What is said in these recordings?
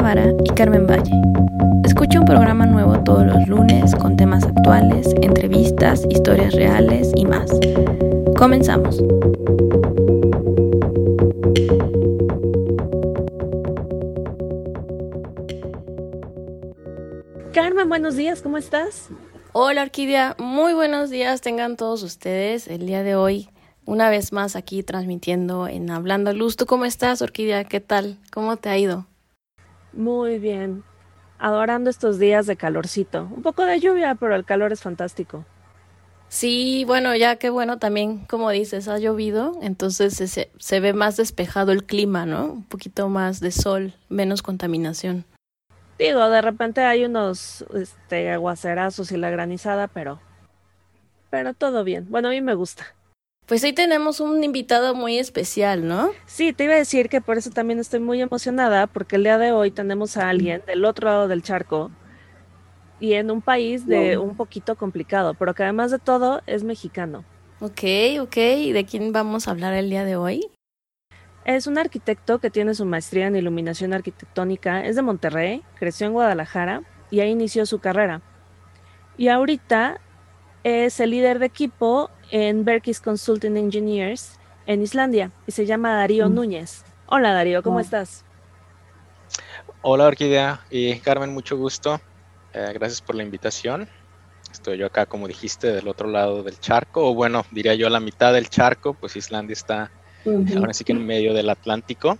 Vara y Carmen Valle. Escucha un programa nuevo todos los lunes con temas actuales, entrevistas, historias reales y más. Comenzamos. Carmen, buenos días, ¿cómo estás? Hola Orquídea, muy buenos días tengan todos ustedes. El día de hoy una vez más aquí transmitiendo en Hablando Luz. ¿Tú cómo estás, Orquídea? ¿Qué tal? ¿Cómo te ha ido? Muy bien. Adorando estos días de calorcito. Un poco de lluvia, pero el calor es fantástico. Sí, bueno, ya qué bueno también, como dices, ha llovido, entonces se, se ve más despejado el clima, ¿no? Un poquito más de sol, menos contaminación. Digo, de repente hay unos este, aguacerazos y la granizada, pero, pero todo bien. Bueno, a mí me gusta. Pues hoy tenemos un invitado muy especial, ¿no? Sí, te iba a decir que por eso también estoy muy emocionada, porque el día de hoy tenemos a alguien del otro lado del charco y en un país de un poquito complicado, pero que además de todo es mexicano. Ok, ok. ¿Y de quién vamos a hablar el día de hoy? Es un arquitecto que tiene su maestría en iluminación arquitectónica, es de Monterrey, creció en Guadalajara y ahí inició su carrera. Y ahorita es el líder de equipo en Berkey's Consulting Engineers en Islandia y se llama Darío mm. Núñez. Hola Darío, ¿cómo estás? Hola Orquídea y Carmen, mucho gusto. Eh, gracias por la invitación. Estoy yo acá, como dijiste, del otro lado del charco, o bueno, diría yo a la mitad del charco, pues Islandia está ahora sí que en medio del Atlántico.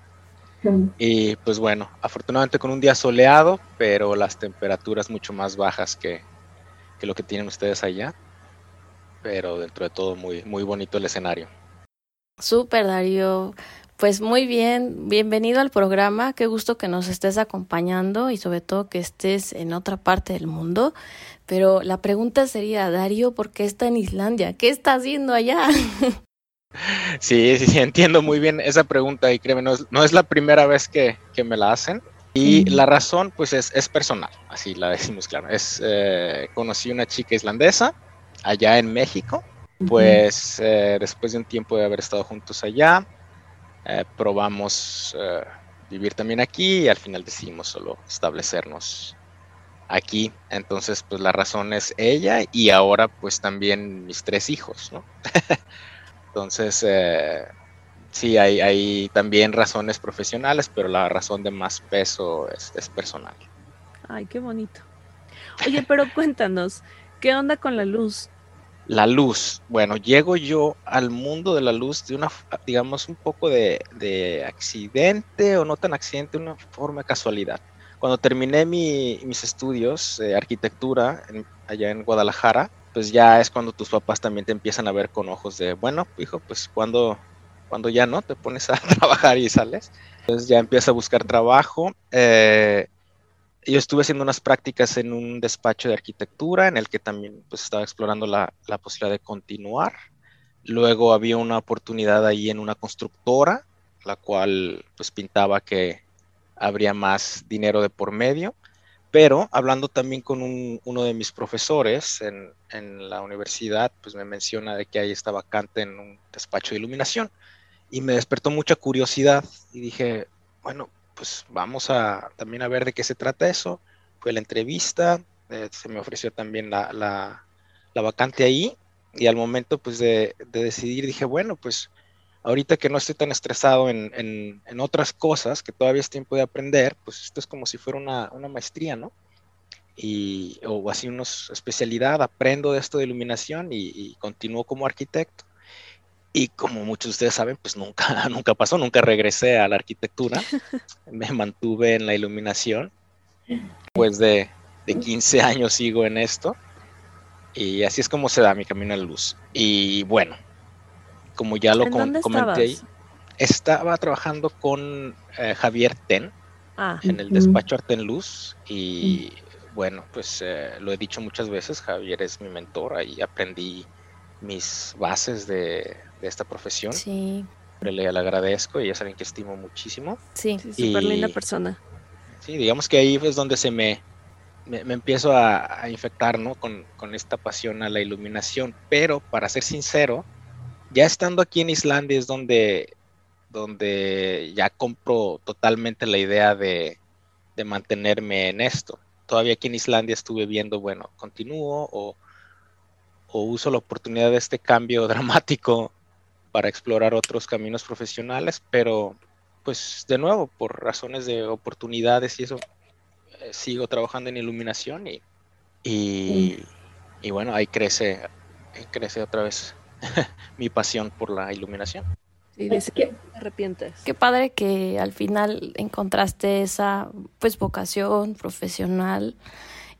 Y pues bueno, afortunadamente con un día soleado, pero las temperaturas mucho más bajas que, que lo que tienen ustedes allá pero dentro de todo muy, muy bonito el escenario. Súper, Darío. Pues muy bien, bienvenido al programa, qué gusto que nos estés acompañando y sobre todo que estés en otra parte del mundo. Pero la pregunta sería, Darío, ¿por qué está en Islandia? ¿Qué está haciendo allá? Sí, sí, sí, entiendo muy bien esa pregunta y créeme, no es, la primera vez que, que, me la hacen. Y la razón, pues, es, es personal, así la decimos claro. Es, eh, conocí una chica islandesa allá en México. Pues eh, después de un tiempo de haber estado juntos allá, eh, probamos eh, vivir también aquí y al final decidimos solo establecernos aquí. Entonces, pues la razón es ella y ahora pues también mis tres hijos, ¿no? Entonces, sí, hay, hay, también razones profesionales, pero la razón de más peso es, es personal. Ay, qué bonito. Oye, pero cuéntanos, ¿qué onda con la luz? La luz. Bueno, llego yo al mundo de la luz de una, digamos, un poco de, accidente o no tan accidente, una forma de casualidad. Cuando terminé mis estudios de arquitectura allá en Guadalajara, pues ya es cuando tus papás también te empiezan a ver con ojos de, bueno, hijo, pues cuando, cuando ya no te pones a trabajar y sales. Entonces ya empiezas a buscar trabajo. Eh, yo estuve haciendo unas prácticas en un despacho de arquitectura en el que también pues, estaba explorando la, posibilidad de continuar. Luego había una oportunidad ahí en una constructora, la cual pues pintaba que habría más dinero de por medio. Pero hablando también con uno de mis profesores en, en, la universidad, pues me menciona de que ahí está vacante en un despacho de iluminación. Y me despertó mucha curiosidad y dije, bueno, pues vamos a también a ver de qué se trata eso. Fue la entrevista, eh, se me ofreció también la, la, vacante ahí y al momento pues de, decidir dije, bueno, pues ahorita que no estoy tan estresado en, en, otras cosas, que todavía es tiempo de aprender, pues esto es como si fuera una, una maestría, ¿no? Y, o así una especialidad, aprendo de esto de iluminación y, y continúo como arquitecto. Y como muchos de ustedes saben, pues nunca, nunca pasó, nunca regresé a la arquitectura. Me mantuve en la iluminación. Después de, de 15 años sigo en esto. Y así es como se da mi camino a la luz. Y bueno, como ya lo comenté, estaba trabajando con eh, Javier Ten ah. en el despacho Arte en Luz. Y mm. bueno, pues eh, lo he dicho muchas veces, Javier es mi mentor, ahí aprendí mis bases de, esta profesión. Sí. Le, le agradezco y es alguien que estimo muchísimo. Sí, súper linda persona. Sí, digamos que ahí es donde se me, me, empiezo a, infectar, ¿no? Con, esta pasión a la iluminación. Pero, para ser sincero, ya estando aquí en Islandia es donde, donde ya compro totalmente la idea de, mantenerme en esto. Todavía aquí en Islandia estuve viendo, bueno, continúo o, o uso la oportunidad de este cambio dramático para explorar otros caminos profesionales, pero pues de nuevo, por razones de oportunidades y eso, eh, sigo trabajando en iluminación y, y, y bueno, ahí crece, crece otra vez mi pasión por la iluminación. Sí, dice que te arrepientes. Qué padre que al final encontraste esa pues vocación profesional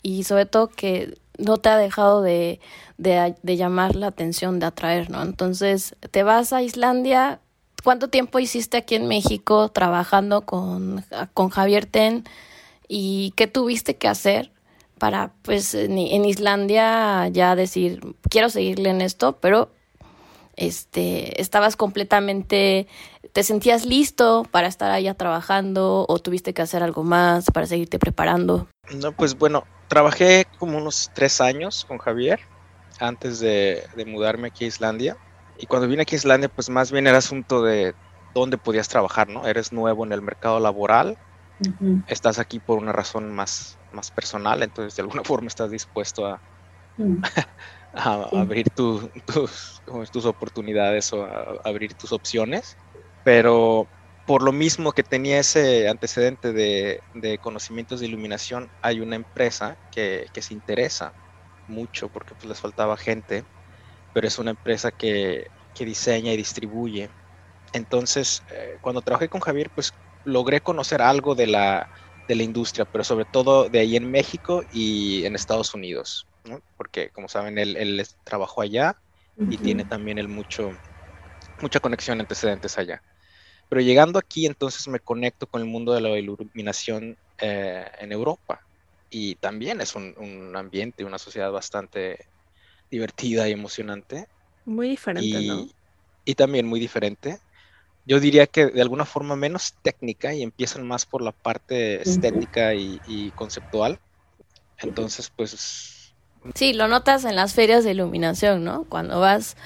y sobre todo que no te ha dejado de, de, de, llamar la atención, de atraer, ¿no? Entonces, te vas a Islandia. ¿Cuánto tiempo hiciste aquí en México trabajando con, con Javier Ten? ¿Y qué tuviste que hacer para, pues, en, en Islandia ya decir, quiero seguirle en esto, pero este, estabas completamente, te sentías listo para estar allá trabajando o tuviste que hacer algo más para seguirte preparando? No, pues bueno, trabajé como unos tres años con Javier antes de, de mudarme aquí a Islandia. Y cuando vine aquí a Islandia, pues más bien era asunto de dónde podías trabajar, ¿no? Eres nuevo en el mercado laboral, uh -huh. estás aquí por una razón más, más personal, entonces de alguna forma estás dispuesto a, uh -huh. a, sí. abrir tu, tus, tus, oportunidades o a, a abrir tus opciones, pero por lo mismo que tenía ese antecedente de, de conocimientos de iluminación, hay una empresa que, que se interesa mucho porque pues, les faltaba gente, pero es una empresa que, que diseña y distribuye. Entonces, eh, cuando trabajé con Javier, pues logré conocer algo de la, de la industria, pero sobre todo de ahí en México y en Estados Unidos. ¿no? porque como saben, él, él trabajó allá uh -huh. y tiene también mucho, mucha conexión antecedentes allá. Pero llegando aquí, entonces me conecto con el mundo de la iluminación eh, en Europa. Y también es un, un, ambiente, una sociedad bastante divertida y emocionante. Muy diferente, y, ¿no? Y también muy diferente. Yo diría que de alguna forma menos técnica y empiezan más por la parte estética uh -huh. y, y conceptual. Entonces, pues Sí, lo notas en las ferias de iluminación, ¿no? Cuando vas,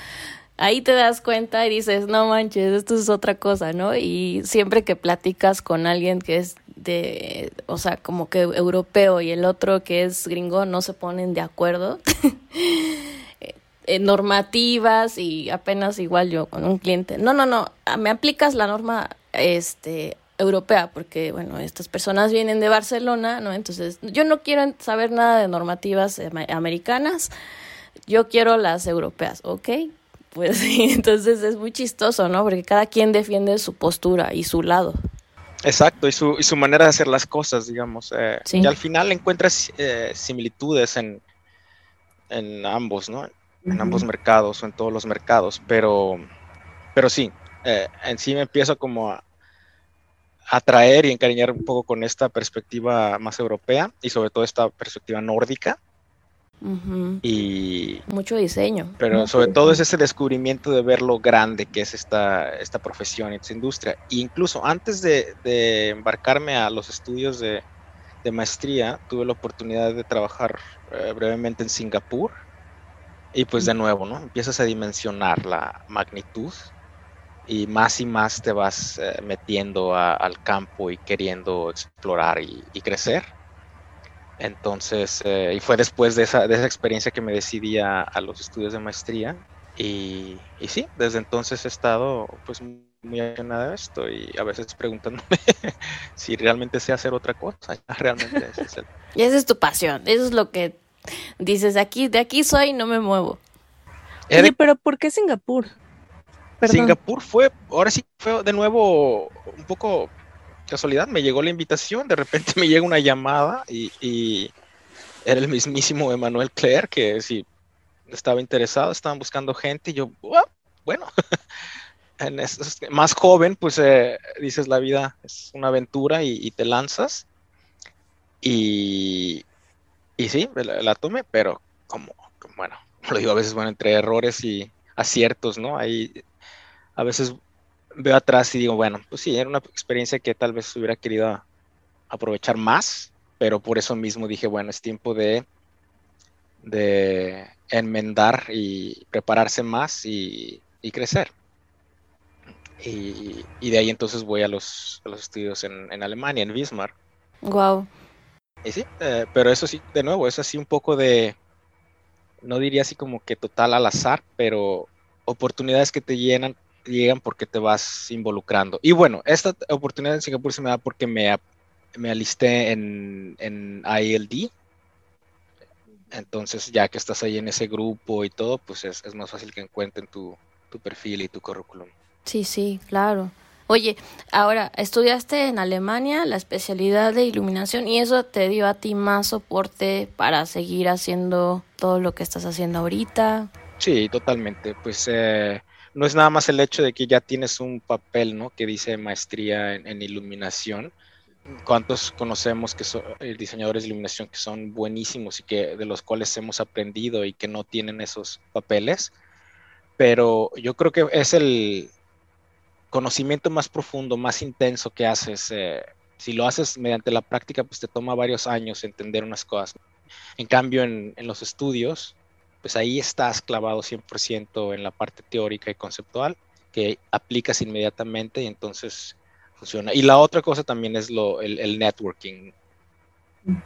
ahí te das cuenta y dices, no manches, esto es otra cosa, ¿no? Y siempre que platicas con alguien que es de, o sea, como que europeo y el otro que es gringo, no se ponen de acuerdo. normativas y apenas igual yo con un cliente. No, no, no, me aplicas la norma este europea, porque bueno, estas personas vienen de Barcelona, ¿no? Entonces, yo no quiero saber nada de normativas americanas, yo quiero las europeas, ¿ok? Pues entonces es muy chistoso, ¿no? Porque cada quien defiende su postura y su lado. Exacto, y su, y su manera de hacer las cosas, digamos. Eh, sí. Y al final encuentras eh, similitudes en, en ambos, ¿no? En uh -huh. ambos mercados o en todos los mercados, pero, pero sí, eh, en sí me empiezo como a, atraer y encariñar un poco con esta perspectiva más europea y sobre todo esta perspectiva nórdica. Uh -huh. Y mucho diseño. Pero sobre todo es ese descubrimiento de ver lo grande que es esta, esta profesión, esta industria. E incluso antes de, de, embarcarme a los estudios de, de, maestría, tuve la oportunidad de trabajar eh, brevemente en Singapur. Y pues de nuevo, ¿no? Empiezas a dimensionar la magnitud y más y más te vas eh, metiendo a, al campo y queriendo explorar y, y crecer. Entonces, eh, y fue después de esa, de esa, experiencia que me decidí a, a los estudios de maestría. Y, y, sí, desde entonces he estado pues muy apasionada de esto y a veces preguntándome si realmente sé hacer otra cosa. Realmente ese es el... Y esa es tu pasión, eso es lo que dices, de aquí, de aquí soy y no me muevo. Oye, pero ¿por qué Singapur? Perdón. Singapur fue, ahora sí fue de nuevo un poco casualidad, me llegó la invitación, de repente me llega una llamada y, era el mismísimo Emanuel Claire que si estaba interesado, estaban buscando gente y yo, oh, bueno, más joven, pues eh, dices la vida es una aventura y, te lanzas y, y sí, la, la tomé, pero como, como, bueno, lo digo a veces, bueno, entre errores y aciertos, ¿no? Ahí a veces veo atrás y digo, bueno, pues sí, era una experiencia que tal vez hubiera querido aprovechar más, pero por eso mismo dije, bueno, es tiempo de, de enmendar y prepararse más y, y crecer. Y, y, de ahí entonces voy a los, a los estudios en, en, Alemania, en Wismar. Wow. Y sí, eh, pero eso sí, de nuevo, es así un poco de, no diría así como que total al azar, pero oportunidades que te llenan, llegan porque te vas involucrando. Y bueno, esta oportunidad en Singapur se me da porque me, me alisté en, en ILD. Entonces, ya que estás ahí en ese grupo y todo, pues es, es más fácil que encuentren tu, tu perfil y tu currículum. Sí, sí, claro. Oye, ahora, estudiaste en Alemania la especialidad de iluminación y eso te dio a ti más soporte para seguir haciendo todo lo que estás haciendo ahorita. Sí, totalmente. Pues eh, no es nada más el hecho de que ya tienes un papel, ¿no? Que dice maestría en, iluminación. ¿Cuántos conocemos que son eh, diseñadores de iluminación que son buenísimos y que de los cuales hemos aprendido y que no tienen esos papeles? Pero yo creo que es el, conocimiento más profundo, más intenso que haces, eh, si lo haces mediante la práctica, pues te toma varios años entender unas cosas. En cambio, en, los estudios, pues ahí estás clavado 100% en la parte teórica y conceptual, que aplicas inmediatamente y entonces funciona. Y la otra cosa también es lo, el, networking.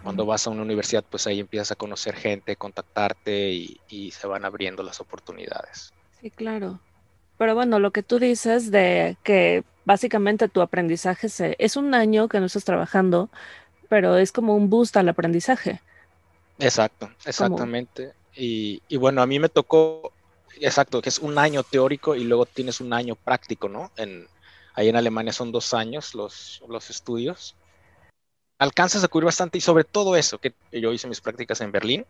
Cuando vas a una universidad, pues ahí empiezas a conocer gente, contactarte y, y se van abriendo las oportunidades. Sí, claro. Pero bueno, lo que tú dices de que básicamente tu aprendizaje se, es un año que no estás trabajando, pero es como un boost al aprendizaje. Exacto, exactamente. Y, bueno, a mí me tocó, exacto, que es un año teórico y luego tienes un año práctico, ¿no? En, ahí en Alemania son dos años los, los estudios. Alcanzas a cubrir bastante y sobre todo eso, que yo hice mis prácticas en Berlín,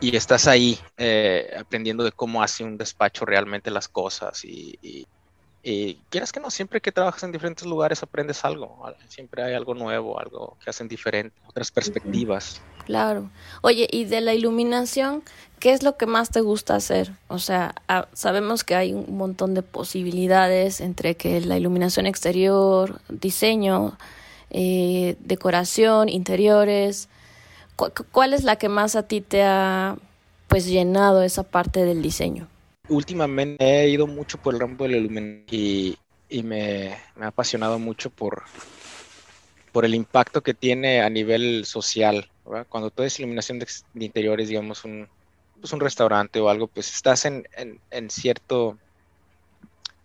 y estás ahí eh, aprendiendo de cómo hace un despacho realmente las cosas y, y, quieras que no, siempre que trabajas en diferentes lugares aprendes algo, siempre hay algo nuevo, algo que hacen diferente, otras perspectivas. Claro. Oye, y de la iluminación, ¿qué es lo que más te gusta hacer? O sea, ah, sabemos que hay un montón de posibilidades entre que la iluminación exterior, diseño, eh, decoración, interiores, ¿Cuál es la que más a ti te ha pues llenado esa parte del diseño? Últimamente he ido mucho por el rampo de la y, me, ha apasionado mucho por, el impacto que tiene a nivel social. Cuando tú haces iluminación de, interiores, digamos, un, pues un restaurante o algo, pues estás en, en cierto,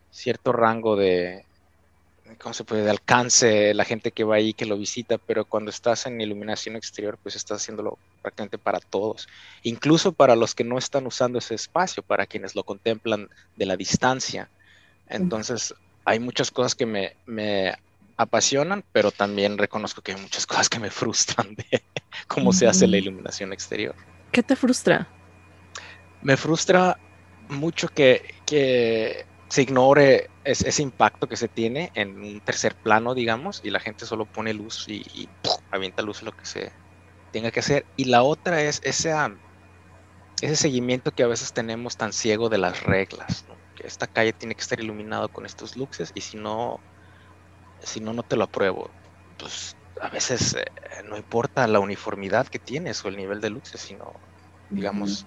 cierto rango de, ¿cómo se puede? De alcance, la gente que va ahí, que lo visita, pero cuando estás en iluminación exterior, pues estás haciéndolo prácticamente para todos, incluso para los que no están usando ese espacio, para quienes lo contemplan de la distancia. Entonces, hay muchas cosas que me, me apasionan, pero también reconozco que hay muchas cosas que me frustran de cómo se hace la iluminación exterior. ¿Qué te frustra? Me frustra mucho que, que se ignore ese impacto que se tiene en un tercer plano, digamos, y la gente solo pone luz y, avienta luz lo que se tenga que hacer. Y la otra es ese, ese seguimiento que a veces tenemos tan ciego de las reglas, que esta calle tiene que estar iluminado con estos luces y si no, si no, no te lo apruebo. Pues a veces eh, no importa la uniformidad que tienes o el nivel de luces, sino, digamos,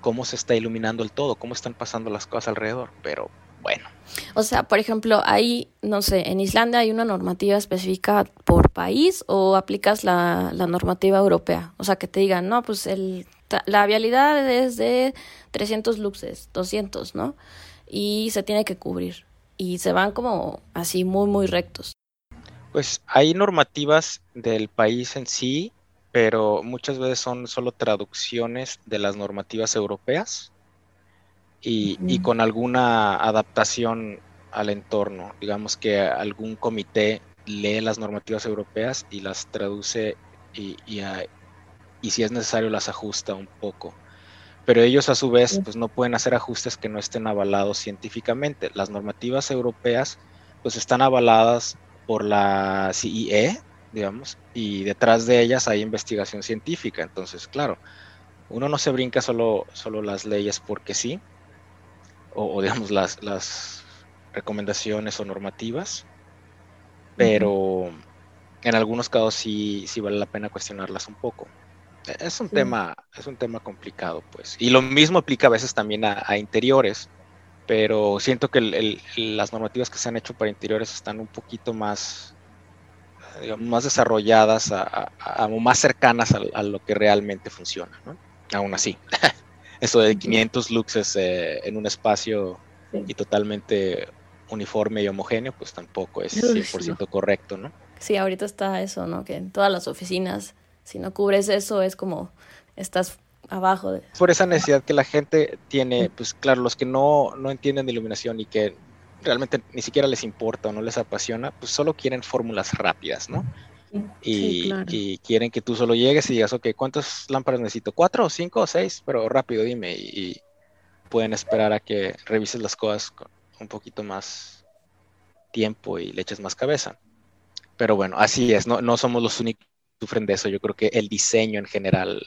cómo se está iluminando el todo, cómo están pasando las cosas alrededor. Pero bueno. O sea, por ejemplo, ahí, no sé, en Islandia hay una normativa específica por país o aplicas la, normativa europea. O sea, que te digan, no, pues el, la vialidad es de 300 luxes, 200, ¿no? Y se tiene que cubrir. Y se van como así muy, muy rectos. Pues hay normativas del país en sí, pero muchas veces son solo traducciones de las normativas europeas y, con alguna adaptación al entorno. Digamos que algún comité lee las normativas europeas y las traduce y, y, si es necesario las ajusta un poco. Pero ellos a su vez pues no pueden hacer ajustes que no estén avalados científicamente. Las normativas europeas pues están avaladas por la CIE, digamos, y detrás de ellas hay investigación científica. Entonces, claro, uno no se brinca solo, solo las leyes porque sí, o, digamos las, las, recomendaciones o normativas, pero en algunos casos sí, sí vale la pena cuestionarlas un poco. Es un tema, es un tema complicado, pues. Y lo mismo aplica a veces también a, interiores, pero siento que las normativas que se han hecho para interiores están un poquito más más desarrolladas o más cercanas a, lo que realmente funciona, ¿no? Aún así, eso de 500 luxes eh, en un espacio y totalmente uniforme y homogéneo, pues tampoco es 100% correcto, ¿no? Sí, ahorita está eso, ¿no? Que en todas las oficinas, si no cubres eso, es como estás abajo. De... Por esa necesidad que la gente tiene, pues claro, los que no, no entienden de iluminación y que realmente ni siquiera les importa o no les apasiona, pues solo quieren fórmulas rápidas, ¿no? Y, y, quieren que tú solo llegues y digas, ok, ¿cuántas lámparas necesito? ¿Cuatro, o cinco o seis? Pero rápido, dime. Y, pueden esperar a que revises las cosas con un poquito más tiempo y le eches más cabeza. Pero bueno, así es, no, no somos los únicos que sufren de eso. Yo creo que el diseño en general.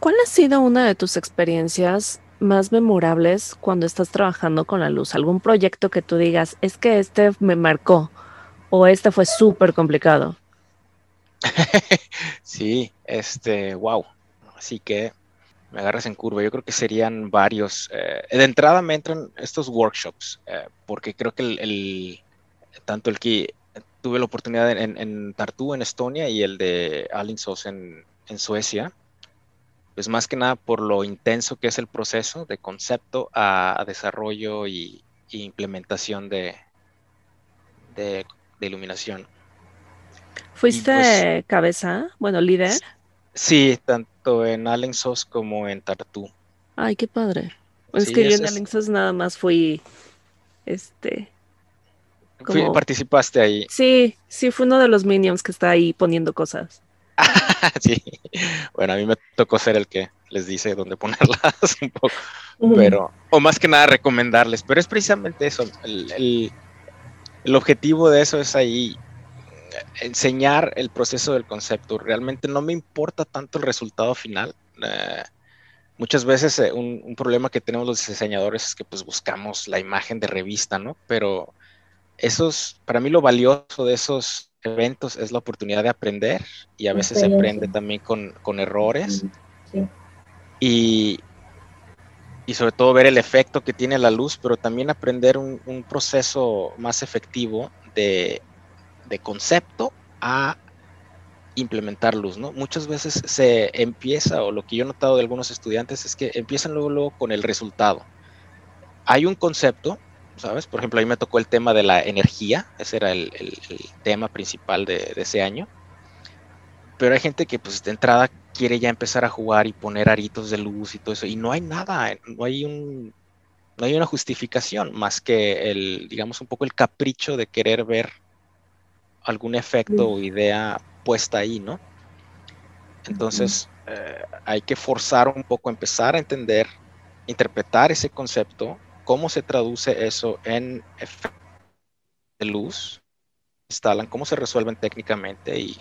¿Cuál ha sido una de tus experiencias más memorables cuando estás trabajando con la luz? ¿Algún proyecto que tú digas, es que este me marcó o este fue súper complicado? sí, este, wow. Así que me agarras en curva. Yo creo que serían varios. Eh, de entrada me entran estos workshops, eh, porque creo que el, tanto el que tuve la oportunidad en, Tartu, en Estonia, y el de Alingsås en, Suecia, pues más que nada por lo intenso que es el proceso de concepto a, desarrollo y, implementación de, iluminación. ¿Fuiste pues cabeza? Bueno, líder. Sí, tanto en Alensos como en Tartu. Ay, qué padre. es que yo en Alensos nada más fui, este... participaste ahí. Sí, sí, fue uno de los minions que está ahí poniendo cosas. sí, bueno, a mí me tocó ser el que les dice dónde ponerlas un poco, pero, o más que nada recomendarles, pero es precisamente eso, el, objetivo de eso es ahí enseñar el proceso del concepto. Realmente no me importa tanto el resultado final. Eh, muchas veces eh, un, un, problema que tenemos los diseñadores es que pues buscamos la imagen de revista, ¿no? Pero esos, para mí lo valioso de esos eventos es la oportunidad de aprender y a veces se aprende también con, errores. Y, y, sobre todo ver el efecto que tiene la luz, pero también aprender un, proceso más efectivo de, concepto a implementar luz, ¿no? Muchas veces se empieza, o lo que yo he notado de algunos estudiantes es que empiezan luego, luego con el resultado. Hay un concepto, ¿sabes? Por ejemplo, a mí me tocó el tema de la energía, ese era el, tema principal de, ese año. Pero hay gente que pues de entrada quiere ya empezar a jugar y poner aritos de luz y todo eso, y no hay nada, no hay un no hay una justificación más que el, digamos, un poco el capricho de querer ver algún efecto o idea puesta ahí, ¿no? Entonces, eh, hay que forzar un poco, empezar a entender, interpretar ese concepto cómo se traduce eso en efectos de luz, instalan, cómo se resuelven técnicamente y,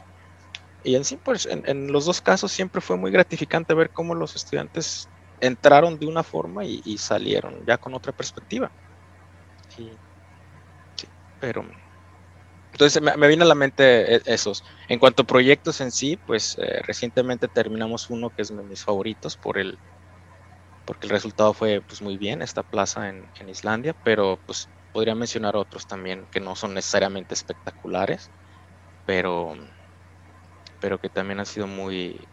y en sí, pues en, los dos casos siempre fue muy gratificante ver cómo los estudiantes entraron de una forma y, salieron ya con otra perspectiva. pero entonces me, viene a la mente e, esos. En cuanto a proyectos en sí, pues eh, recientemente terminamos uno que es de mis favoritos por el porque el resultado fue pues muy bien, esta plaza en, Islandia, pero pues podría mencionar otros también que no son necesariamente espectaculares, pero, pero que también han sido muy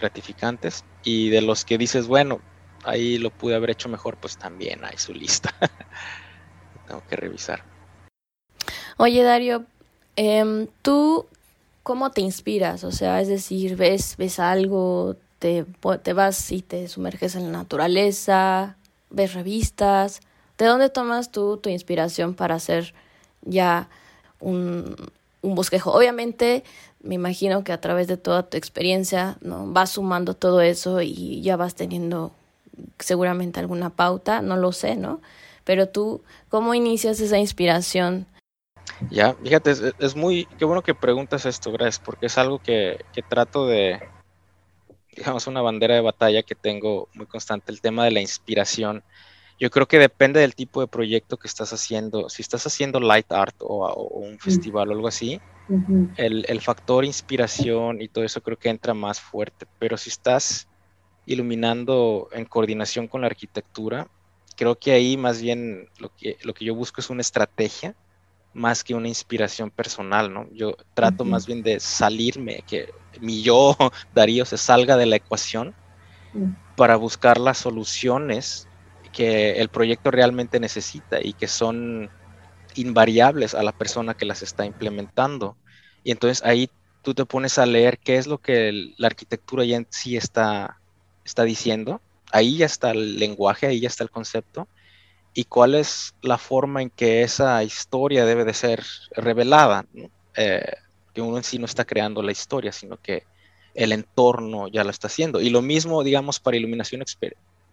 gratificantes. Y de los que dices, bueno, ahí lo pude haber hecho mejor, pues también hay su lista. Tengo que revisar. Oye, Dario, em, ¿tú cómo te inspiras? O sea, es decir, ves, ves algo, te, te vas y te sumerges en la naturaleza, ves revistas. ¿De dónde tomas tú tu inspiración para hacer ya un, un bosquejo? Obviamente, me imagino que a través de toda tu experiencia ¿no? vas sumando todo eso y ya vas teniendo seguramente alguna pauta, no lo sé, ¿no? Pero tú, ¿cómo inicias esa inspiración? Ya, fíjate, es, es muy, qué bueno que preguntas esto, gracias, porque es algo que, que trato de, digamos, una bandera de batalla que tengo muy constante, el tema de la inspiración. Yo creo que depende del tipo de proyecto que estás haciendo. Si estás haciendo light art o, un festival o algo así, el, el, factor inspiración y todo eso creo que entra más fuerte. Pero si estás iluminando en coordinación con la arquitectura, creo que ahí más bien lo que, lo que yo busco es una estrategia más que una inspiración personal, ¿no? Yo trato más bien de salirme, que mi yo, Darío, se salga de la ecuación para buscar las soluciones que el proyecto realmente necesita y que son invariables a la persona que las está implementando. Y entonces ahí tú te pones a leer qué es lo que la arquitectura ya en sí está, está diciendo. Ahí ya está el lenguaje, ahí ya está el concepto. Y cuál es la forma en que esa historia debe de ser revelada. Eh, que uno en sí no está creando la historia, sino que el entorno ya lo está haciendo. Y lo mismo, digamos, para iluminación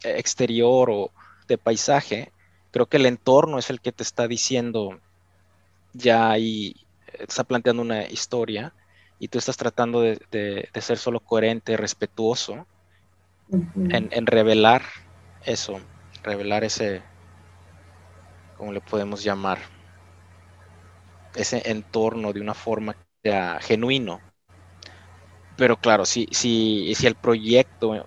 exterior o de paisaje, creo que el entorno es el que te está diciendo ya ahí, está planteando una historia y tú estás tratando de, ser solo coherente, respetuoso en, revelar eso, revelar ese, ¿cómo le podemos llamar? Ese entorno de una forma ya genuino. Pero claro, si, si, si el proyecto eh,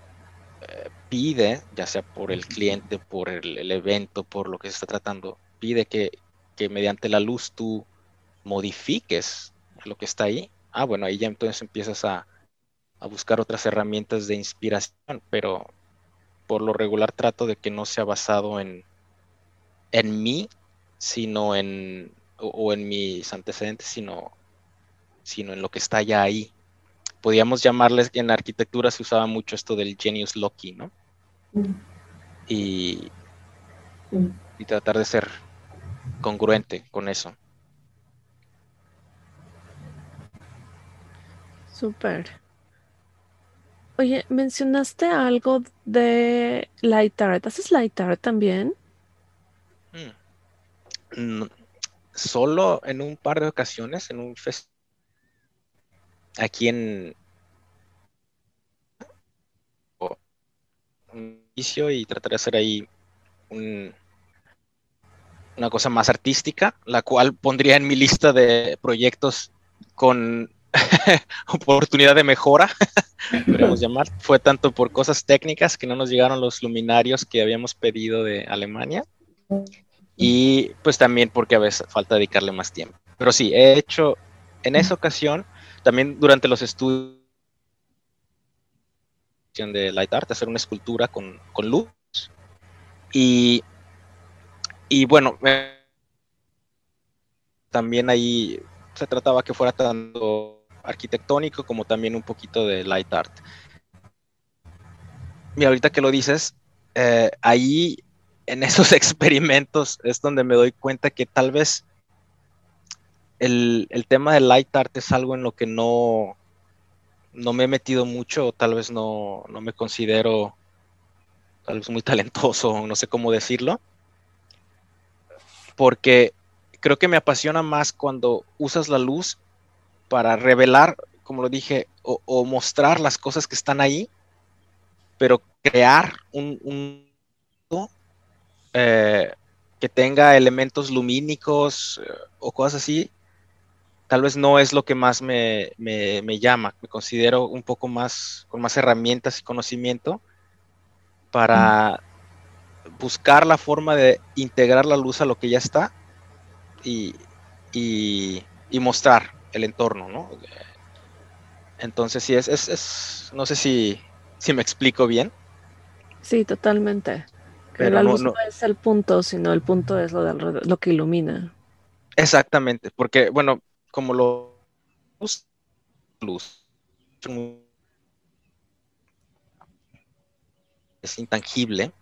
pide, ya sea por el cliente, por el, evento, por lo que se está tratando, pide que, que mediante la luz tú modifiques lo que está ahí, ah, bueno, ahí ya entonces empiezas a, buscar otras herramientas de inspiración, pero por lo regular trato de que no sea basado en, en mí, sino en, o, en mis antecedentes, sino, sino en lo que está ya ahí. Podríamos llamarles, en arquitectura se usaba mucho esto del genius loci, ¿no? Mm. Y, mm. y tratar de ser congruente con eso. Súper. Oye, mencionaste algo de light art. ¿Haces light art también? Solo en un par de ocasiones, en un festival aquí en un inicio y tratar de hacer ahí una cosa más artística, la cual pondría en mi lista de proyectos con oportunidad de mejora, podemos llamar. Fue tanto por cosas técnicas que no nos llegaron los luminarios que habíamos pedido de Alemania y pues también porque a veces falta dedicarle más tiempo. Pero sí, he hecho en esa ocasión, también durante los estudios de Light Art, hacer una escultura con, luz. Y, y bueno, eh, también ahí se trataba que fuera tanto arquitectónico como también un poquito de light art. Y ahorita que lo dices, eh, ahí en esos experimentos es donde me doy cuenta que tal vez el, tema de light art es algo en lo que no, no me he metido mucho, o tal vez no, no me considero tal vez muy talentoso, no sé cómo decirlo, porque creo que me apasiona más cuando usas la luz para revelar, como lo dije, o, mostrar las cosas que están ahí, pero crear un, eh, que tenga elementos lumínicos eh, o cosas así, tal vez no es lo que más me, llama. Me considero un poco más, con más herramientas y conocimiento para buscar la forma de integrar la luz a lo que ya está y, y mostrar el entorno, ¿no? Entonces sí, es, es, no sé si, si me explico bien. Sí, totalmente. Pero la luz no, es el punto, sino el punto es lo, de lo que ilumina. Exactamente, porque bueno, como lo luz, luz es intangible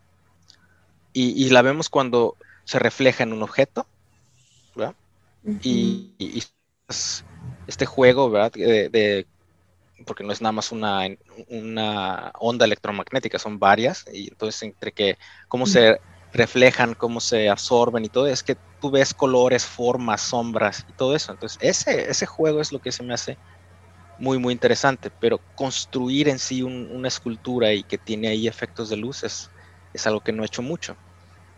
y, la vemos cuando se refleja en un objeto, ¿verdad? y, y, este juego, ¿verdad? De, porque no es nada más una, una onda electromagnética, son varias, y entonces entre que cómo se reflejan, cómo se absorben y todo, es que tú ves colores, formas, sombras y todo eso. Entonces ese, ese juego es lo que se me hace muy, muy interesante, pero construir en sí una escultura y que tiene ahí efectos de luces es algo que no he hecho mucho.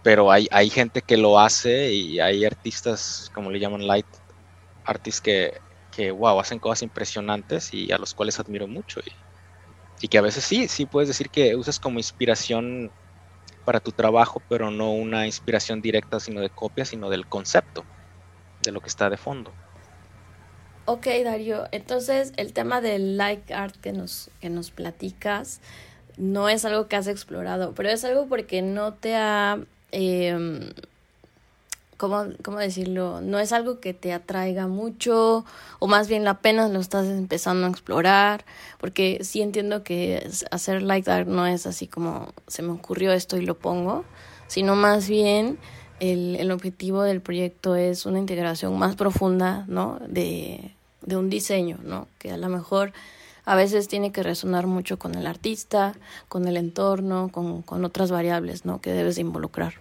Pero hay, hay gente que lo hace y hay artistas, como le llaman light artistas que, que, wow, hacen cosas impresionantes y a los cuales admiro mucho. Y, que a veces sí, sí puedes decir que usas como inspiración para tu trabajo, pero no una inspiración directa, sino de copia, sino del concepto de lo que está de fondo. Ok, Darío, entonces el tema del like art que nos, que nos platicas no es algo que has explorado, pero es algo porque no te ha... Eh, ¿cómo, ¿cómo, decirlo? No es algo que te atraiga mucho, o más bien apenas lo estás empezando a explorar, porque sí entiendo que hacer like art no es así como se me ocurrió esto y lo pongo, sino más bien el, el objetivo del proyecto es una integración más profunda, ¿no? De, de un diseño, ¿no? Que a lo mejor a veces tiene que resonar mucho con el artista, con el entorno, con, con otras variables, ¿no? Que debes involucrar.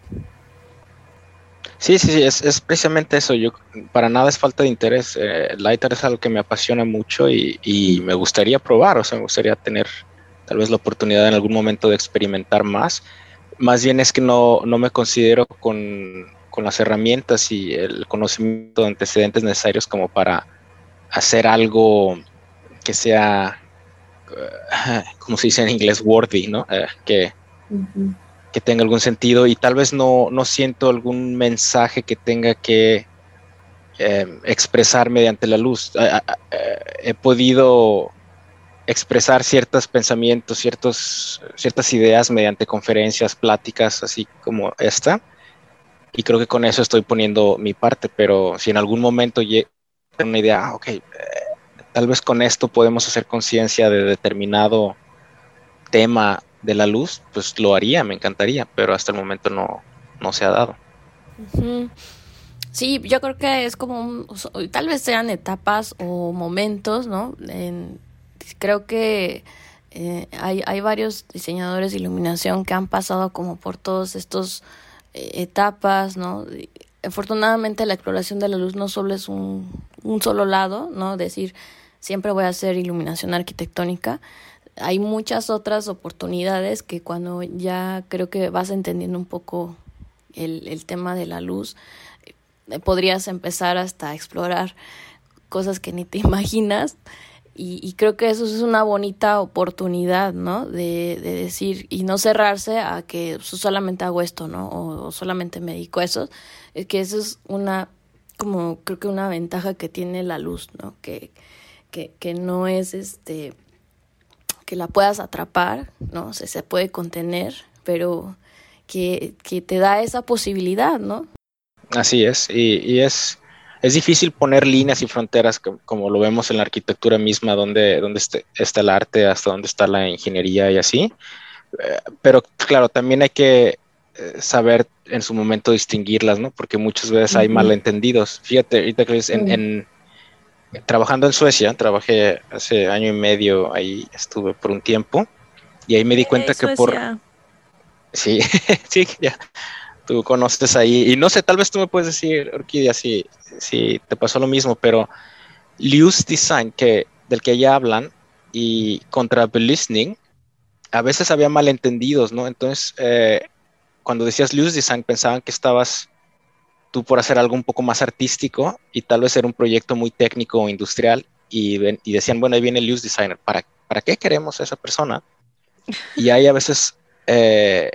Sí, sí, sí, es, precisamente eso. Yo para nada es falta de interés. Eh, Lighter es algo que me apasiona mucho y, y, me gustaría probar, o sea, me gustaría tener tal vez la oportunidad en algún momento de experimentar más. Más bien es que no, no me considero con, con las herramientas y el conocimiento de antecedentes necesarios como para hacer algo que sea, uh, como se dice en inglés, worthy, ¿no? Uh, que, que tenga algún sentido y tal vez no, no siento algún mensaje que tenga que eh, expresar mediante la luz. Uh, he podido expresar ciertos pensamientos, ciertos, ciertas ideas mediante conferencias, pláticas, así como esta. Y creo que con eso estoy poniendo mi parte, pero si en algún momento una idea, ah, ok, eh, tal vez con esto podemos hacer conciencia de determinado tema de la luz, pues lo haría, me encantaría, pero hasta el momento no, no se ha dado. Sí, yo creo que es como, un, tal vez sean etapas o momentos, ¿no? creo que eh, hay, hay varios diseñadores de iluminación que han pasado como por todos estos eh, etapas, ¿no? afortunadamente la exploración de la luz no solo es un, un solo lado, ¿no? Decir, siempre voy a hacer iluminación arquitectónica. Hay muchas otras oportunidades que cuando ya creo que vas entendiendo un poco el, tema de la luz, eh, podrías empezar hasta a explorar cosas que ni te imaginas. Y, creo que eso es una bonita oportunidad, ¿no? De, de decir y no cerrarse a que solamente hago esto, ¿no? O, solamente me dedico a eso. Es que eso es una como creo que una ventaja que tiene la luz, ¿no? Que, que no es este que la puedas atrapar, ¿no? Se, se puede contener, pero que, que te da esa posibilidad, ¿no? Así es, y, y es, es difícil poner líneas y fronteras como, lo vemos en la arquitectura misma, donde, donde este, está el arte, hasta donde está la ingeniería y así. Eh, pero claro, también hay que eh, saber en su momento distinguirlas, ¿no? Porque muchas veces hay malentendidos. Fíjate, ahorita que en, en, trabajando en Suecia, trabajé hace año y medio, ahí estuve por un tiempo, y ahí me di cuenta que por... Sí, sí, ya. Tú conoces ahí, y no sé, tal vez tú me puedes decir, Orquídea, si, si te pasó lo mismo, pero Luz Design, que, del que ya hablan, y contra Listening, a veces había malentendidos, ¿no? Entonces, eh, cuando decías Luz Design pensaban que estabas tú por hacer algo un poco más artístico y tal vez era un proyecto muy técnico o industrial y, y decían, bueno, ahí viene el Luz Designer, ¿para, ¿para qué queremos a esa persona? Y hay a veces eh,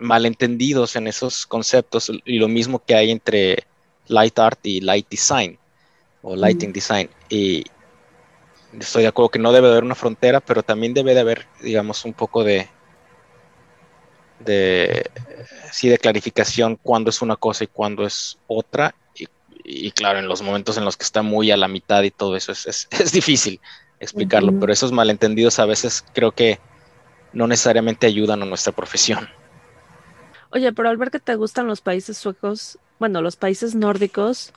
malentendidos en esos conceptos y lo mismo que hay entre light art y light design o lighting mm. design. Y estoy de acuerdo que no debe de haber una frontera, pero también debe de haber, digamos, un poco de, de, sí, de clarificación cuándo es una cosa y cuándo es otra. Y, claro, en los momentos en los que está muy a la mitad y todo eso es, es, difícil explicarlo, pero esos malentendidos a veces creo que no necesariamente ayudan a nuestra profesión. Oye, pero al ver que te gustan los países suecos, bueno, los países nórdicos,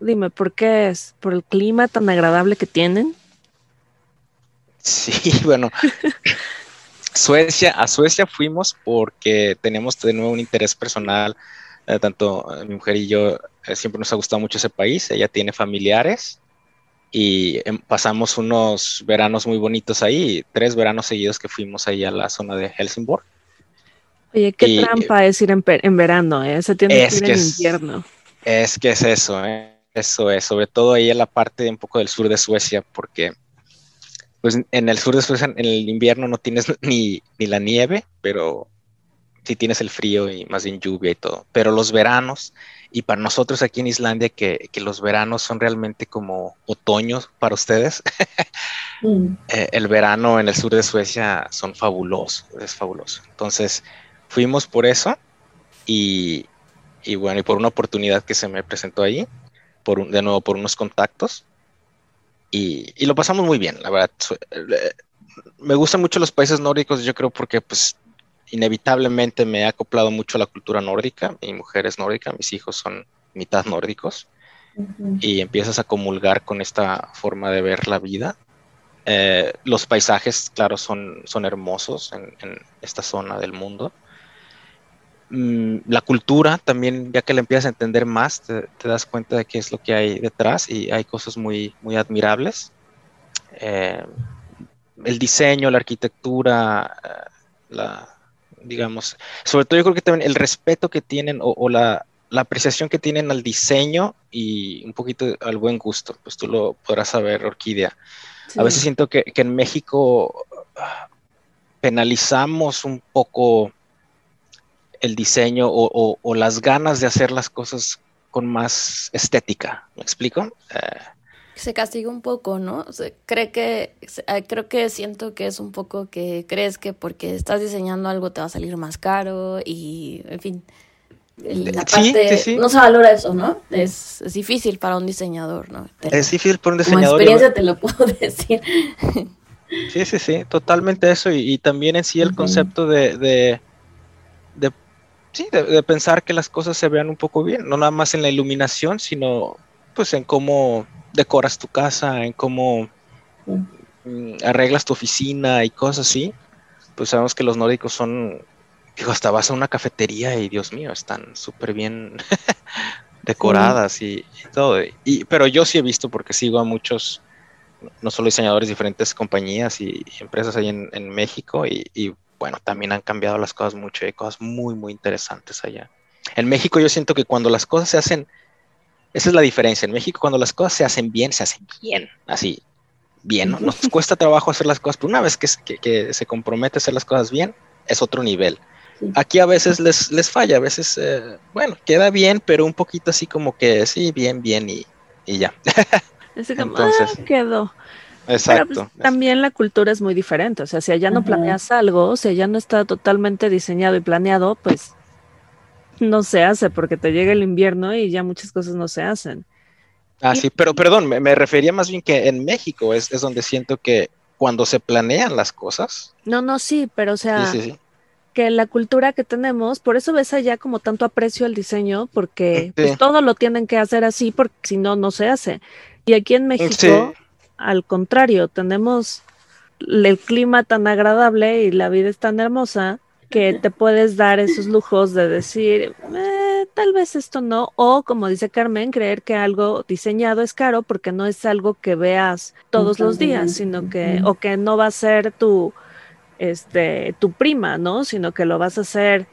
dime, ¿por qué es? ¿Por el clima tan agradable que tienen? Sí, bueno, Suecia, a Suecia fuimos porque tenemos de nuevo un interés personal, eh, tanto eh, mi mujer y yo eh, siempre nos ha gustado mucho ese país, ella tiene familiares y em, pasamos unos veranos muy bonitos ahí, tres veranos seguidos que fuimos ahí a la zona de Helsingborg. Oye, qué trampa es ir en, verano, ¿eh? Se tiene que ir en invierno. Es que es eso, eso es, sobre todo ahí en la parte de un poco del sur de Suecia, porque pues en el sur de Suecia en el invierno no tienes ni, ni la nieve, pero si tienes el frío y más bien lluvia y todo. Pero los veranos, y para nosotros aquí en Islandia, que, los veranos son realmente como otoños para ustedes, mm. eh, el verano en el sur de Suecia son fabulosos, es fabuloso. Entonces, fuimos por eso y, bueno, y por una oportunidad que se me presentó ahí, por de nuevo por unos contactos. Y, y, lo pasamos muy bien, la verdad. Eh, me gustan mucho los países nórdicos, yo creo, porque pues inevitablemente me he acoplado mucho a la cultura nórdica. Mi mujer es nórdica, mis hijos son mitad nórdicos. Y empiezas a comulgar con esta forma de ver la vida. Eh, los paisajes, claro, son, son hermosos en, esta zona del mundo. Mm, la cultura también, ya que la empiezas a entender más, te, das cuenta de qué es lo que hay detrás y hay cosas muy, muy admirables. Eh, el diseño, la arquitectura, eh, la, digamos. Sobre todo yo creo que también el respeto que tienen o, la, apreciación que tienen al diseño y un poquito al buen gusto, pues tú lo podrás saber, Orquídea. A veces siento que, en México ah, penalizamos un poco el diseño o, las ganas de hacer las cosas con más estética. ¿Me explico? Eh, se castiga un poco, ¿no? cree que, creo que siento que es un poco que crees que porque estás diseñando algo te va a salir más caro y, en fin, la parte, no se valora eso, ¿no? Es, difícil para un diseñador, ¿no? es difícil para un diseñador. Como experiencia te lo puedo decir. Sí, sí, sí, totalmente eso y, también en sí el concepto de, de, sí, de pensar que las cosas se vean un poco bien, no nada más en la iluminación, sino pues en cómo decoras tu casa, en cómo mm, arreglas tu oficina y cosas así, pues sabemos que los nórdicos son, digo, hasta vas a una cafetería y Dios mío, están súper bien decoradas y, todo. Y, pero yo sí he visto, porque sigo a muchos, no solo diseñadores, diferentes compañías y, empresas ahí en, México y, bueno, también han cambiado las cosas mucho, hay cosas muy, muy interesantes allá. En México yo siento que cuando las cosas se hacen esa es la diferencia. En México, cuando las cosas se hacen bien, se hacen bien, así, bien. ¿no? Nos cuesta trabajo hacer las cosas, pero una vez que, que, se compromete a hacer las cosas bien, es otro nivel. Aquí a veces les, les falla, a veces, eh, bueno, queda bien, pero un poquito así como que sí, bien, bien y, y ya. Entonces, ah, quedó. Pues, Exacto. también la cultura es muy diferente, o sea, si allá no planeas algo, si allá no está totalmente diseñado y planeado, pues no se hace porque te llega el invierno y ya muchas cosas no se hacen. Ah, sí, pero perdón, me, refería más bien que en México es, donde siento que cuando se planean las cosas. No, no, sí, pero o sea, que la cultura que tenemos, por eso ves allá como tanto aprecio al diseño, porque pues, todo lo tienen que hacer así, porque si no, no se hace. Y aquí en México, al contrario, tenemos el clima tan agradable y la vida es tan hermosa que te puedes dar esos lujos de decir, eh, tal vez esto no, o como dice Carmen, creer que algo diseñado es caro porque no es algo que veas todos los días, sino que, o que no va a ser tu, este, tu prima, ¿no? Sino que lo vas a hacer,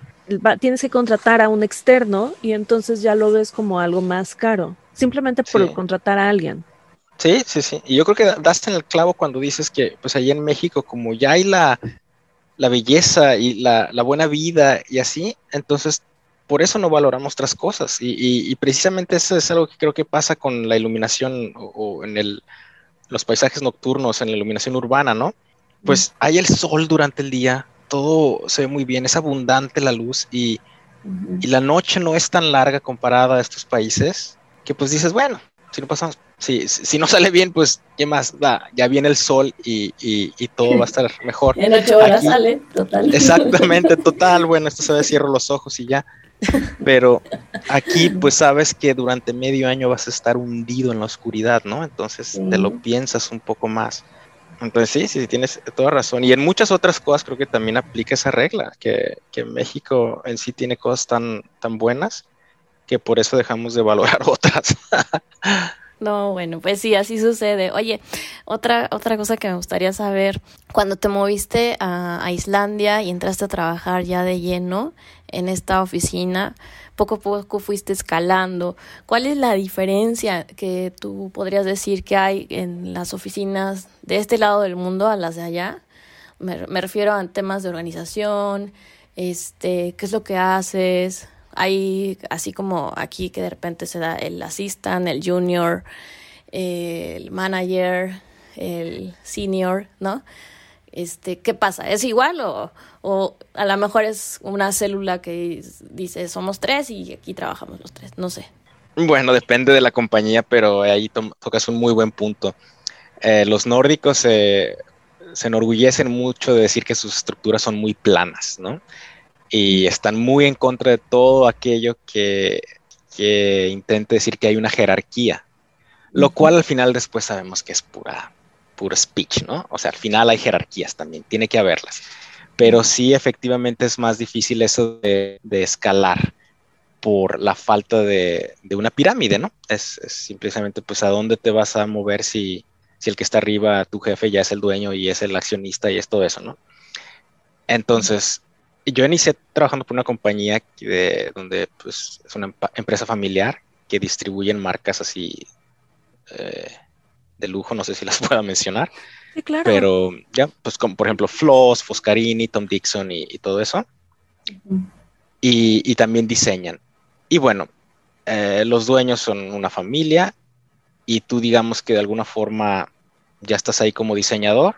tienes que contratar a un externo y entonces ya lo ves como algo más caro, simplemente por contratar a alguien. Sí, sí, sí. Y yo creo que das en el clavo cuando dices que, pues allá en México, como ya hay la, la belleza y la, buena vida y así, entonces por eso no valoramos otras cosas. Y, precisamente eso es algo que creo que pasa con la iluminación o, en el, los paisajes nocturnos, en la iluminación urbana, ¿no? Pues hay el sol durante el día, todo se ve muy bien, es abundante la luz y, y la noche no es tan larga comparada a estos países que pues dices, bueno, si no pasamos, si, si no sale bien, pues, ¿qué más? Va, ya viene el sol y, y, todo va a estar mejor. En ocho horas sale, total. Exactamente, total. Bueno, esto se ve, cierro los ojos y ya. Pero aquí, pues sabes que durante medio año vas a estar hundido en la oscuridad, ¿no? Entonces te lo piensas un poco más. Entonces sí, sí, tienes toda razón. Y en muchas otras cosas creo que también aplica esa regla, que, que México en sí tiene cosas tan, tan buenas que por eso dejamos de valorar otras. No, bueno, pues sí, así sucede. Oye, otra, otra cosa que me gustaría saber, cuando te moviste a, a, Islandia y entraste a trabajar ya de lleno en esta oficina, poco a poco fuiste escalando. ¿Cuál es la diferencia que tú podrías decir que hay en las oficinas de este lado del mundo a las de allá? Me, me refiero a temas de organización, este, qué es lo que haces. Hay así como aquí que de repente se da el assistant, el junior, el manager, el senior, ¿no? Este, ¿qué pasa? ¿Es igual o, o a lo mejor es una célula que dice somos tres y aquí trabajamos los tres? No sé. Bueno, depende de la compañía, pero ahí tocas un muy buen punto. Eh, los nórdicos se enorgullecen mucho de decir que sus estructuras son muy planas, ¿no? Y están muy en contra de todo aquello que, que intente decir que hay una jerarquía, lo cual al final después sabemos que es pura, pura speech, ¿no? O sea, al final hay jerarquías también, tiene que haberlas. Pero sí, efectivamente es más difícil eso de, de escalar por la falta de, de una pirámide, ¿no? Es, simplemente pues a dónde te vas a mover si, si el que está arriba, tu jefe, ya es el dueño y es el accionista y es todo eso, ¿no? Entonces, yo inicié trabajando por una compañía de, donde pues, es una empresa familiar que distribuyen marcas así eh, de lujo, no sé si las pueda mencionar. Sí, claro. Pero ya, pues como por ejemplo Floss, Foscarini, Tom Dixon y, todo eso. y, y, también diseñan. Y bueno, eh, los dueños son una familia y tú digamos que de alguna forma ya estás ahí como diseñador,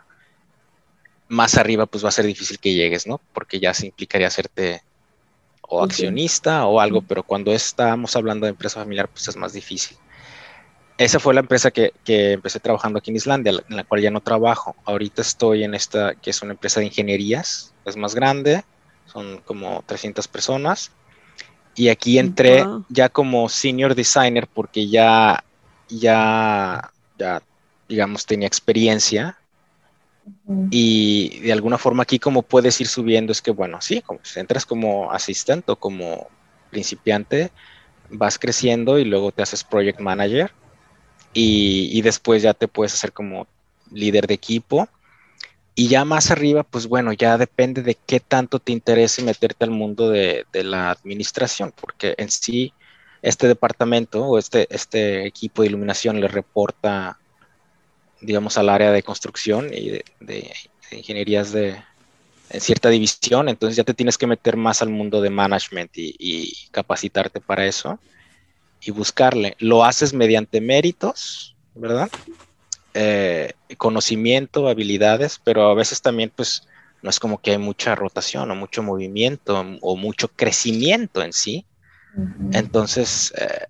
más arriba pues va a ser difícil que llegues, ¿no? Porque ya se implicaría hacerte o accionista o algo, pero cuando estamos hablando de empresa familiar pues es más difícil. Esa fue la empresa que, que, empecé trabajando aquí en Islandia, en la cual ya no trabajo. Ahorita estoy en esta, que es una empresa de ingenierías, es más grande, son como 300 personas. Y aquí entré ya como senior designer porque ya ya, ya digamos, tenía experiencia. Y de alguna forma aquí como puedes ir subiendo es que, bueno, sí, como, entras como asistente o como principiante, vas creciendo y luego te haces project manager y, y, después ya te puedes hacer como líder de equipo. Y ya más arriba, pues bueno, ya depende de qué tanto te interese meterte al mundo de, de la administración, porque en sí este departamento o este, este equipo de iluminación le reporta, digamos, al área de construcción y de, ingenierías de cierta división, entonces ya te tienes que meter más al mundo de management y, capacitarte para eso y buscarle. Lo haces mediante méritos, ¿verdad? Eh, conocimiento, habilidades, pero a veces también pues no es como que hay mucha rotación o mucho movimiento o mucho crecimiento en sí. Entonces, eh,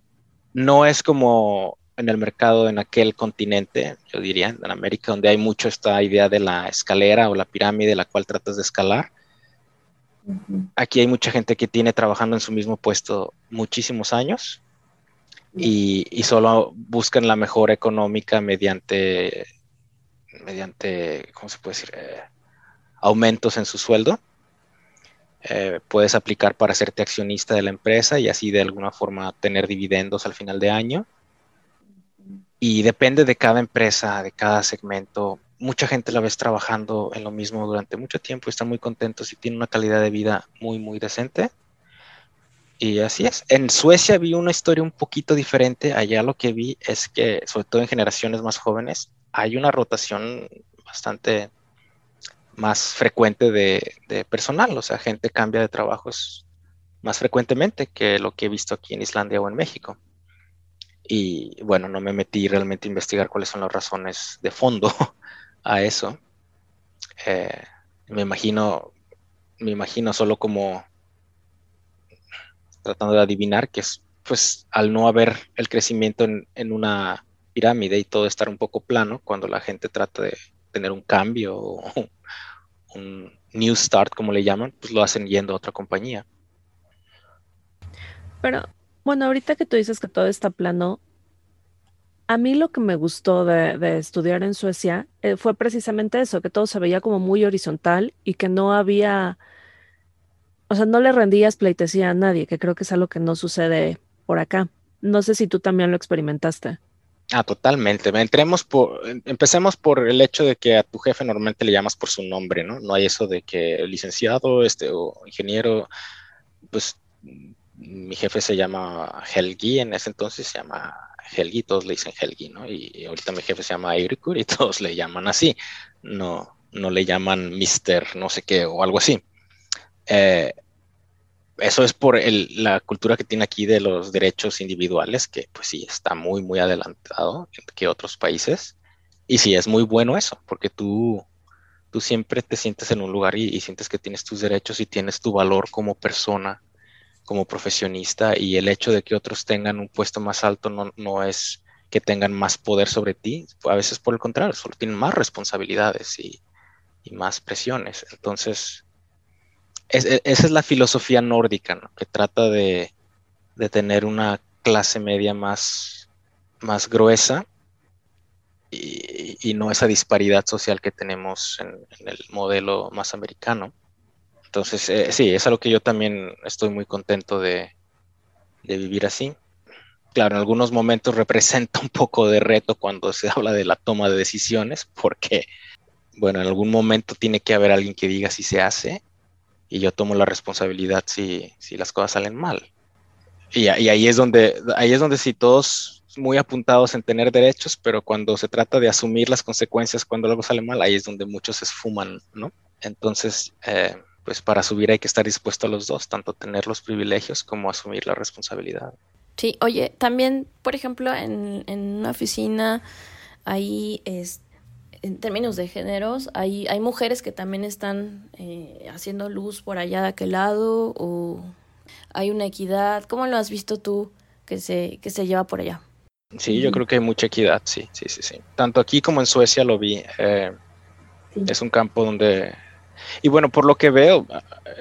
no es como en el mercado en aquel continente, yo diría, en América, donde hay mucho esta idea de la escalera o la pirámide, la cual tratas de escalar. Aquí hay mucha gente que tiene trabajando en su mismo puesto muchísimos años y, solo buscan la mejora económica mediante, mediante, ¿cómo se puede decir? Eh, aumentos en su sueldo eh, puedes aplicar para hacerte accionista de la empresa y así de alguna forma tener dividendos al final de año. Y depende de cada empresa, de cada segmento. Mucha gente la ves trabajando en lo mismo durante mucho tiempo y están muy contentos y tienen una calidad de vida muy, muy decente. Y así es. En Suecia vi una historia un poquito diferente. Allá lo que vi es que, sobre todo en generaciones más jóvenes, hay una rotación bastante más frecuente de, personal, o sea, gente cambia de trabajos más frecuentemente que lo que he visto aquí en Islandia o en México. Y bueno, no me metí realmente a investigar cuáles son las razones de fondo a eso. Eh, me imagino, me imagino solo como tratando de adivinar que es pues al no haber el crecimiento en, en una pirámide y todo estar un poco plano, cuando la gente trata de tener un cambio o un new start, como le llaman, pues lo hacen yendo a otra compañía. Pero, bueno, ahorita que tú dices que todo está plano, a mí lo que me gustó de, estudiar en Suecia eh, fue precisamente eso, que todo se veía como muy horizontal y que no había, o sea, no le rendías pleitesía a nadie, que creo que es algo que no sucede por acá. No sé si tú también lo experimentaste. Ah, totalmente. Entremos por, empecemos por el hecho de que a tu jefe normalmente le llamas por su nombre, ¿no? No hay eso de que licenciado, este, o ingeniero, pues mi jefe se llama Helgi, en ese entonces se llama Helgi, todos le dicen Helgi, ¿no? Y, ahorita mi jefe se llama Eirikur y todos le llaman así, no, no le llaman Mister, no sé qué, o algo así. Eh, eso es por la cultura que tiene aquí de los derechos individuales, que pues sí, está muy, muy adelantado que otros países. Y sí, es muy bueno eso, porque tú, tú siempre te sientes en un lugar y, sientes que tienes tus derechos y tienes tu valor como persona, como profesionista, y el hecho de que otros tengan un puesto más alto no, no es que tengan más poder sobre ti, a veces por el contrario, solo tienen más responsabilidades y, y más presiones. Entonces, e, esa es la filosofía nórdica, que trata de, tener una clase media más, más gruesa y, no esa disparidad social que tenemos en, el modelo más americano. Entonces, eh, sí, es algo que yo también estoy muy contento de, de vivir así. Claro, en algunos momentos representa un poco de reto cuando se habla de la toma de decisiones, porque, bueno, en algún momento tiene que haber alguien que diga si se hace y yo tomo la responsabilidad si, si las cosas salen mal. Y, y, ahí es donde, ahí es donde si todos muy apuntados en tener derechos, pero cuando se trata de asumir las consecuencias cuando algo sale mal, ahí es donde muchos se esfuman, ¿no? Entonces, eh, pues para subir hay que estar dispuesto a los dos, tanto tener los privilegios como asumir la responsabilidad. Sí, oye, también, por ejemplo, en, en una oficina, ahí es, en términos de géneros, hay, hay mujeres que también están eh, haciendo luz por allá de aquel lado o hay una equidad. ¿Cómo lo has visto tú que se, que se lleva por allá? Sí, yo creo que hay mucha equidad, sí, sí, sí, sí. Tanto aquí como en Suecia lo vi. Eh, es un campo donde... Y bueno, por lo que veo,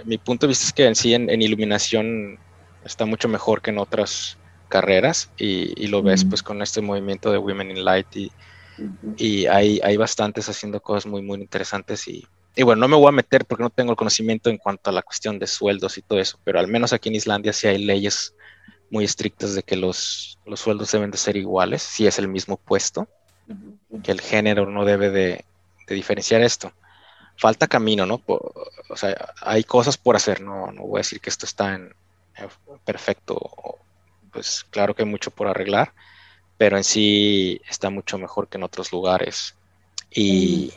mi punto de vista es que en sí en, iluminación está mucho mejor que en otras carreras y, lo ves pues con este movimiento de Women in Light y, y hay, hay bastantes haciendo cosas muy, muy interesantes y, y, bueno, no me voy a meter porque no tengo el conocimiento en cuanto a la cuestión de sueldos y todo eso, pero al menos aquí en Islandia sí hay leyes muy estrictas de que los, los sueldos deben de ser iguales, si es el mismo puesto, que el género no debe de, de diferenciar esto. Falta camino, ¿no? o sea, hay cosas por hacer, no, no voy a decir que esto está en, perfecto, pues claro que hay mucho por arreglar, pero en sí está mucho mejor que en otros lugares. Y,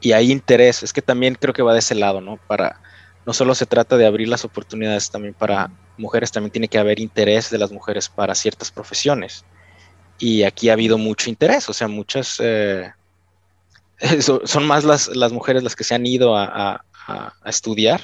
y, hay interés, es que también creo que va de ese lado, ¿no? Para, no solo se trata de abrir las oportunidades también para mujeres, también tiene que haber interés de las mujeres para ciertas profesiones. Y aquí ha habido mucho interés, o sea, muchas... Eh, son más las, las, mujeres las que se han ido a, a, a estudiar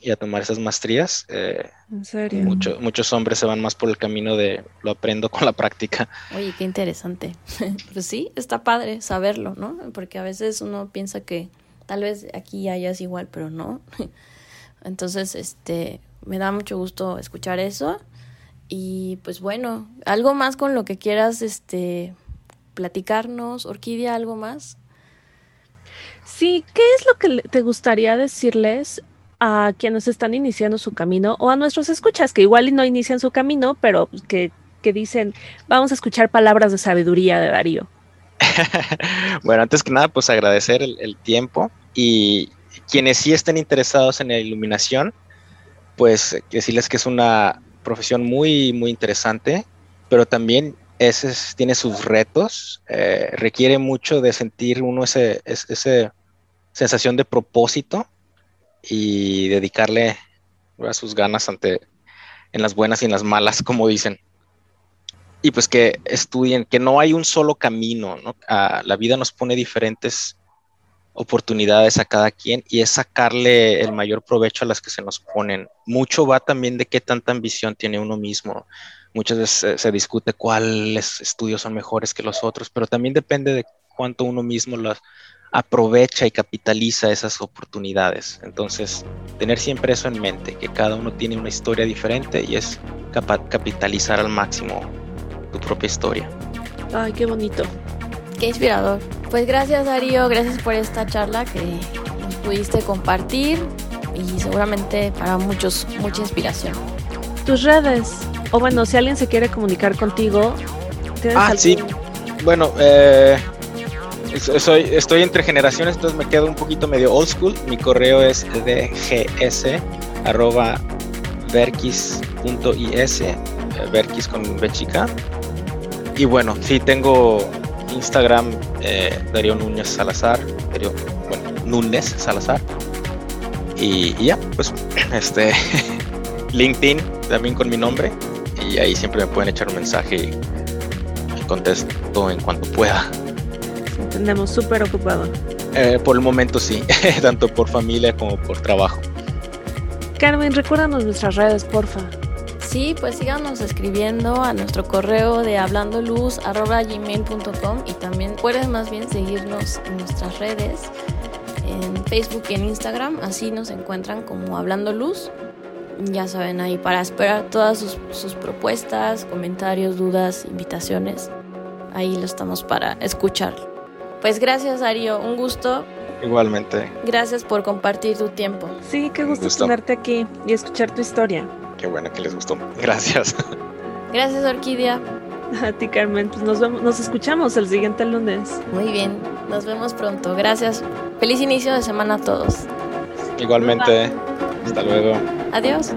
y a tomar esas maestrías. Eh, ¿En serio? muchos hombres se van más por el camino de lo aprendo con la práctica. Oye, qué interesante. pues sí, está padre saberlo, ¿no? Porque a veces uno piensa que tal vez aquí hayas igual, pero no. Entonces, este, me da mucho gusto escuchar eso. Y pues bueno, algo más con lo que quieras, este, platicarnos, Orquídea, algo más. Sí, ¿qué es lo que te gustaría decirles a quienes están iniciando su camino o a nuestros escuchas que igual no inician su camino, pero que, dicen, vamos a escuchar palabras de sabiduría de Darío. bueno, antes que nada, pues agradecer el, tiempo y quienes sí estén interesados en la iluminación, pues decirles que es una profesión muy, muy interesante, pero también ese tiene sus retos, eh, requiere mucho de sentir uno ese, ese sensación de propósito y dedicarle a sus ganas ante en las buenas y en las malas, como dicen. Y pues que estudien, que no hay un solo camino, ¿no? la vida nos pone diferentes oportunidades a cada quien y es sacarle el mayor provecho a las que se nos ponen. Mucho va también de qué tanta ambición tiene uno mismo. Muchas veces se discute cuáles estudios son mejores que los otros, pero también depende de cuánto uno mismo las, aprovecha y capitaliza esas oportunidades. Entonces, tener siempre eso en mente, que cada uno tiene una historia diferente y es capitalizar al máximo tu propia historia. Ay, qué bonito. Qué inspirador. Pues gracias Darío, gracias por esta charla que pudiste compartir y seguramente para muchos mucha inspiración. Tus redes, o bueno, si alguien se quiere comunicar contigo. Ah, sí. Bueno, eh, soy, estoy entre generaciones, entonces me quedo un poquito medio old school. Mi correo es dgs.verkis.is, verkis con B chica. Y bueno, sí, tengo Instagram, eh, Darío Núñez Salazar, Darío, bueno, Núñez Salazar. Y, y ya, pues, este, LinkedIn también con mi nombre. Y ahí siempre me pueden echar un mensaje y contesto en cuanto pueda. Entendemos, súper ocupado. Eh, por el momento sí, tanto por familia como por trabajo. Carmen, recuérdanos nuestras redes, porfa. Sí, pues síganos escribiendo a nuestro correo de hablandoluz.gmail.com y también pueden más bien seguirnos en nuestras redes, en Facebook y en Instagram, así nos encuentran como Hablando Luz. Ya saben, ahí para esperar todas sus, sus propuestas, comentarios, dudas, invitaciones. Ahí lo estamos para escuchar. Pues gracias, Ario, un gusto. Igualmente. Gracias por compartir tu tiempo. Sí, qué gusto, tenerte aquí y escuchar tu historia. Qué bueno que les gustó. Gracias. Gracias, Orquídea. A ti, Carmen. Pues nos, vemos, nos escuchamos el siguiente lunes. Muy bien, nos vemos pronto. Gracias. Feliz inicio de semana a todos. Igualmente. Hasta luego. Adiós.